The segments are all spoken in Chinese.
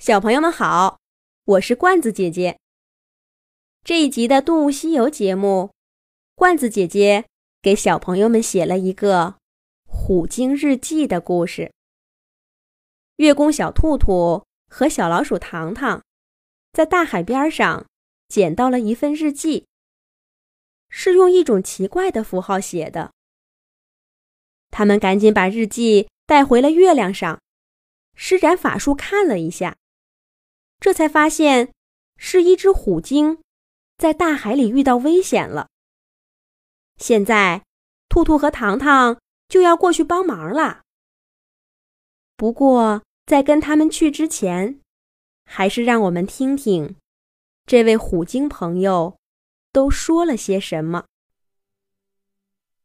小朋友们好，我是罐子姐姐。这一集的《动物西游》节目，罐子姐姐给小朋友们写了一个虎鲸日记的故事。月宫小兔兔和小老鼠糖糖在大海边上捡到了一份日记，是用一种奇怪的符号写的。他们赶紧把日记带回了月亮上，施展法术看了一下。这才发现，是一只虎鲸，在大海里遇到危险了。现在，兔兔和糖糖就要过去帮忙了。不过，在跟他们去之前，还是让我们听听，这位虎鲸朋友都说了些什么。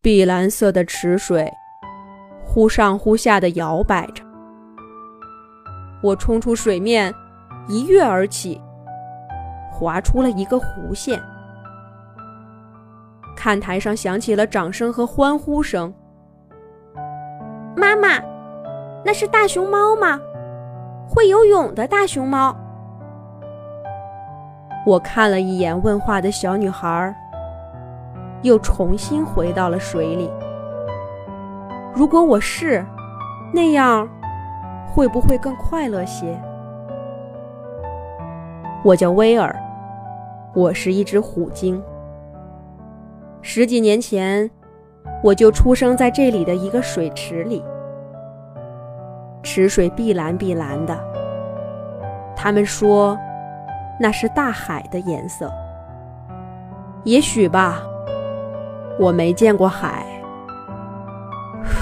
碧蓝色的池水，忽上忽下的摇摆着。我冲出水面。一跃而起，划出了一个弧线。看台上响起了掌声和欢呼声。妈妈，那是大熊猫吗？会游泳的大熊猫。我看了一眼问话的小女孩，又重新回到了水里。如果我是，那样会不会更快乐些？我叫威尔，我是一只虎鲸。十几年前，我就出生在这里的一个水池里，池水碧蓝碧蓝的。他们说，那是大海的颜色。也许吧，我没见过海，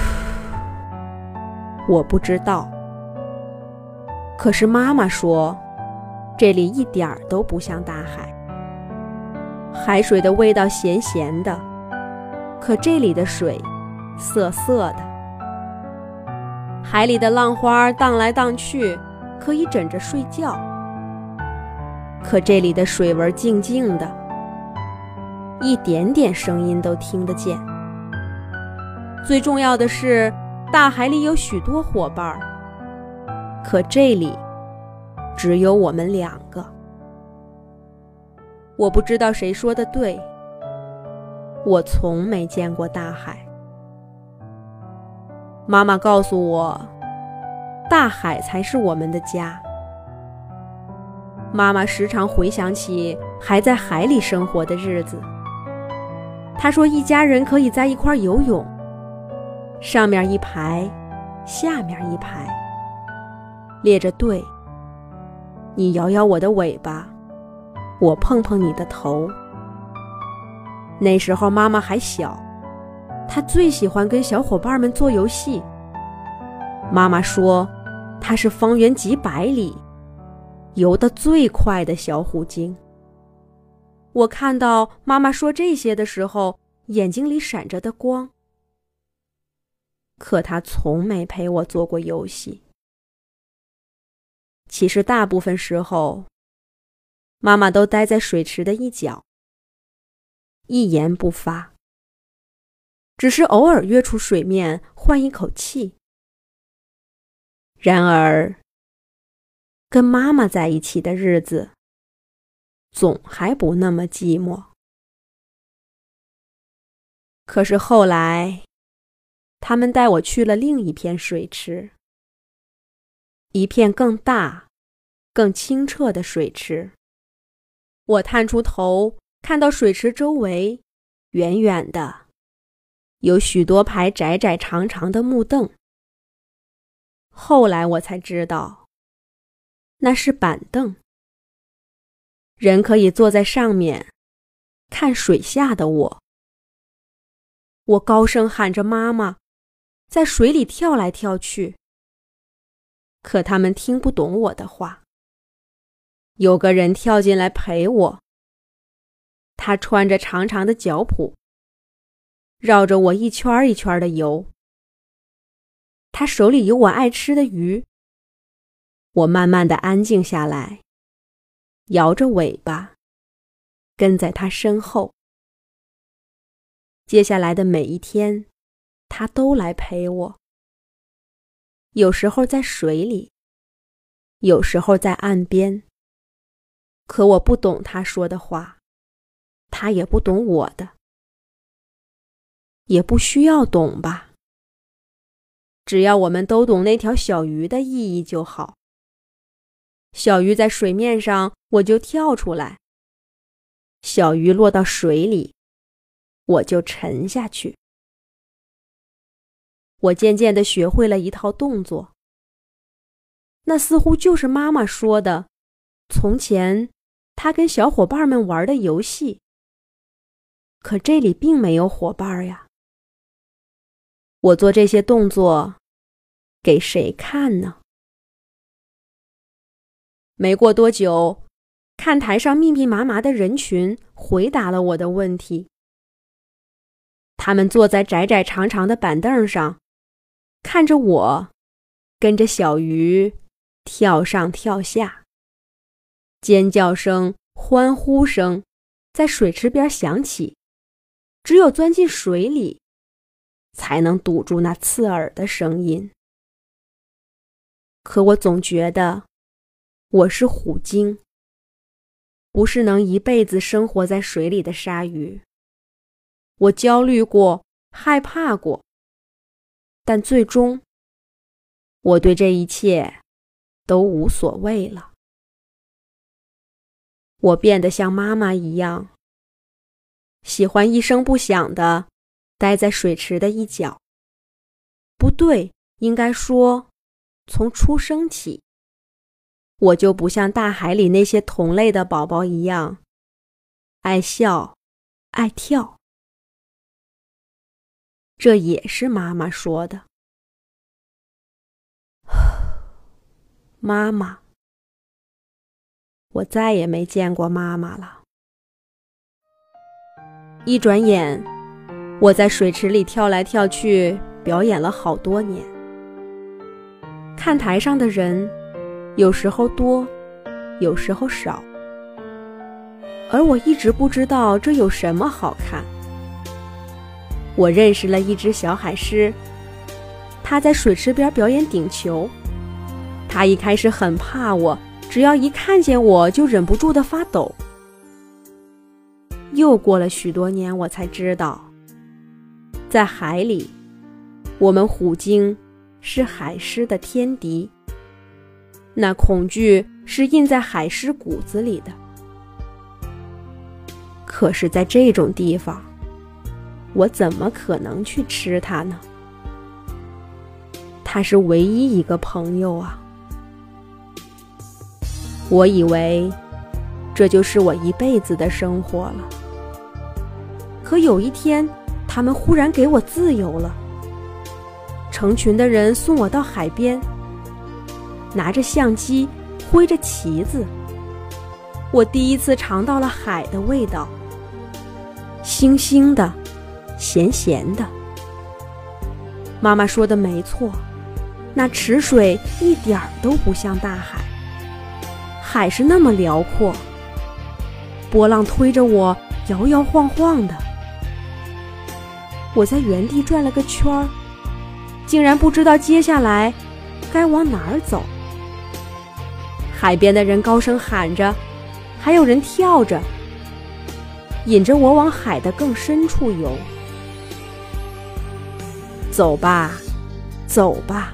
我不知道。可是妈妈说。这里一点儿都不像大海，海水的味道咸咸的，可这里的水涩涩的。海里的浪花荡来荡去，可以枕着睡觉，可这里的水纹静静的，一点点声音都听得见。最重要的是，大海里有许多伙伴儿，可这里。只有我们两个。我不知道谁说的对。我从没见过大海。妈妈告诉我，大海才是我们的家。妈妈时常回想起还在海里生活的日子。她说，一家人可以在一块游泳，上面一排，下面一排，列着队。你摇摇我的尾巴，我碰碰你的头。那时候妈妈还小，她最喜欢跟小伙伴们做游戏。妈妈说，她是方圆几百里游得最快的小虎鲸。我看到妈妈说这些的时候，眼睛里闪着的光。可她从没陪我做过游戏。其实大部分时候，妈妈都待在水池的一角，一言不发，只是偶尔跃出水面换一口气。然而，跟妈妈在一起的日子，总还不那么寂寞。可是后来，他们带我去了另一片水池。一片更大、更清澈的水池。我探出头，看到水池周围，远远的，有许多排窄窄长长的木凳。后来我才知道，那是板凳，人可以坐在上面，看水下的我。我高声喊着“妈妈”，在水里跳来跳去。可他们听不懂我的话。有个人跳进来陪我。他穿着长长的脚蹼，绕着我一圈一圈的游。他手里有我爱吃的鱼。我慢慢的安静下来，摇着尾巴，跟在他身后。接下来的每一天，他都来陪我。有时候在水里，有时候在岸边。可我不懂他说的话，他也不懂我的，也不需要懂吧。只要我们都懂那条小鱼的意义就好。小鱼在水面上，我就跳出来；小鱼落到水里，我就沉下去。我渐渐的学会了一套动作，那似乎就是妈妈说的，从前她跟小伙伴们玩的游戏。可这里并没有伙伴呀。我做这些动作，给谁看呢？没过多久，看台上密密麻麻的人群回答了我的问题。他们坐在窄窄长长的板凳上，看着我，跟着小鱼跳上跳下。尖叫声、欢呼声在水池边响起，只有钻进水里。才能堵住那刺耳的声音。可我总觉得我是虎鲸，不是能一辈子生活在水里的鲨鱼。我焦虑过，害怕过，但最终我对这一切都无所谓了。我变得像妈妈一样，喜欢一声不响的。待在水池的一角。不对，应该说，从出生起，我就不像大海里那些同类的宝宝一样，爱笑，爱跳。这也是妈妈说的。妈妈，我再也没见过妈妈了。一转眼。我在水池里跳来跳去，表演了好多年。看台上的人，有时候多，有时候少，而我一直不知道这有什么好看。我认识了一只小海狮，它在水池边表演顶球。它一开始很怕我，只要一看见我就忍不住的发抖。又过了许多年，我才知道。在海里，我们虎鲸是海狮的天敌。那恐惧是印在海狮骨子里的。可是，在这种地方，我怎么可能去吃它呢？它是唯一一个朋友啊！我以为这就是我一辈子的生活了。可有一天，他们忽然给我自由了，成群的人送我到海边，拿着相机，挥着旗子。我第一次尝到了海的味道，腥腥的，咸咸的。妈妈说的没错，那池水一点儿都不像大海，海是那么辽阔，波浪推着我摇摇晃晃的。我在原地转了个圈儿，竟然不知道接下来该往哪儿走。海边的人高声喊着，还有人跳着，引着我往海的更深处游。走吧，走吧，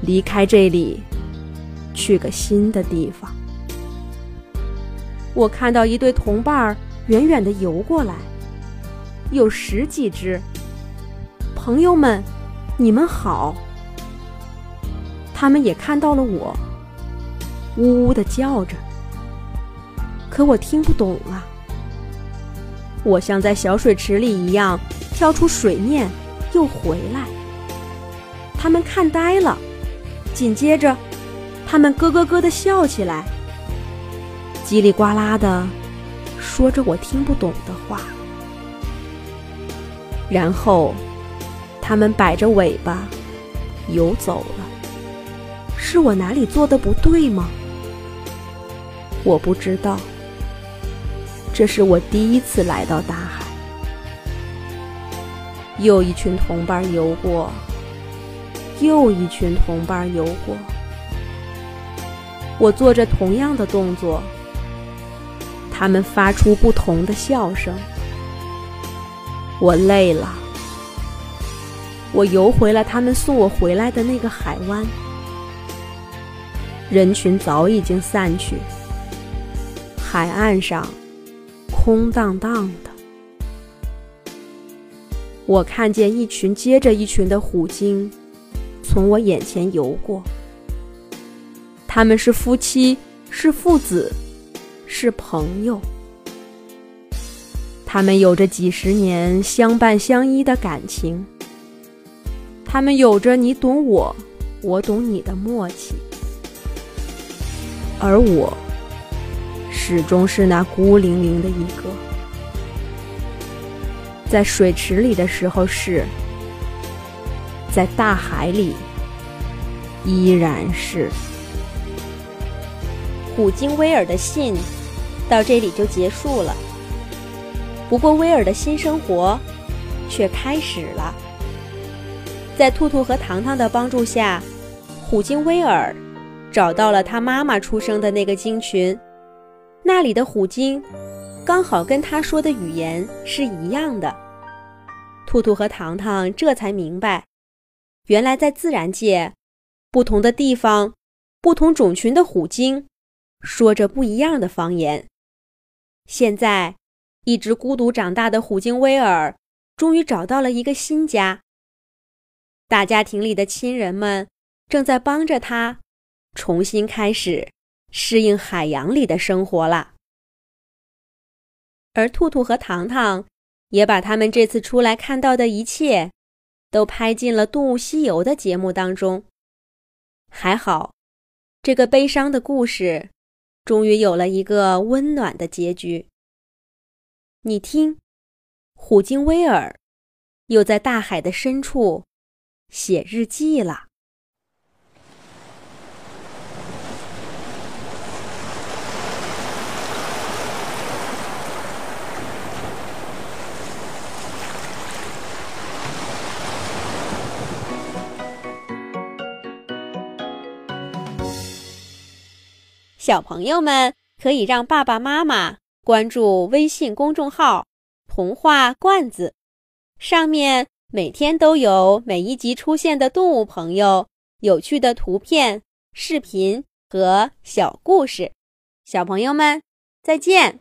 离开这里，去个新的地方。我看到一对同伴儿远远的游过来。有十几只朋友们，你们好。他们也看到了我，呜呜的叫着，可我听不懂啊。我像在小水池里一样跳出水面，又回来。他们看呆了，紧接着，他们咯咯咯的笑起来，叽里呱啦的说着我听不懂的话。然后，他们摆着尾巴游走了。是我哪里做的不对吗？我不知道。这是我第一次来到大。又一群同伴游过，又一群同伴游过。我做着同样的动作，他们发出不同的笑声。我累了，我游回了他们送我回来的那个海湾。人群早已经散去，海岸上空荡荡。我看见一群接着一群的虎鲸从我眼前游过，他们是夫妻，是父子，是朋友。他们有着几十年相伴相依的感情，他们有着你懂我，我懂你的默契，而我始终是那孤零零的一个，在水池里的时候是，在大海里依然是。虎鲸威尔的信到这里就结束了。不过，威尔的新生活却开始了。在兔兔和糖糖的帮助下，虎鲸威尔找到了他妈妈出生的那个鲸群，那里的虎鲸刚好跟他说的语言是一样的。兔兔和糖糖这才明白，原来在自然界，不同的地方、不同种群的虎鲸说着不一样的方言。现在。一直孤独长大的虎鲸威尔，终于找到了一个新家。大家庭里的亲人们正在帮着他重新开始适应海洋里的生活了。而兔兔和糖糖也把他们这次出来看到的一切，都拍进了《动物西游》的节目当中。还好，这个悲伤的故事，终于有了一个温暖的结局。你听，虎鲸威尔又在大海的深处写日记了。小朋友们可以让爸爸妈妈。关注微信公众号“童话罐子”，上面每天都有每一集出现的动物朋友、有趣的图片、视频和小故事。小朋友们，再见。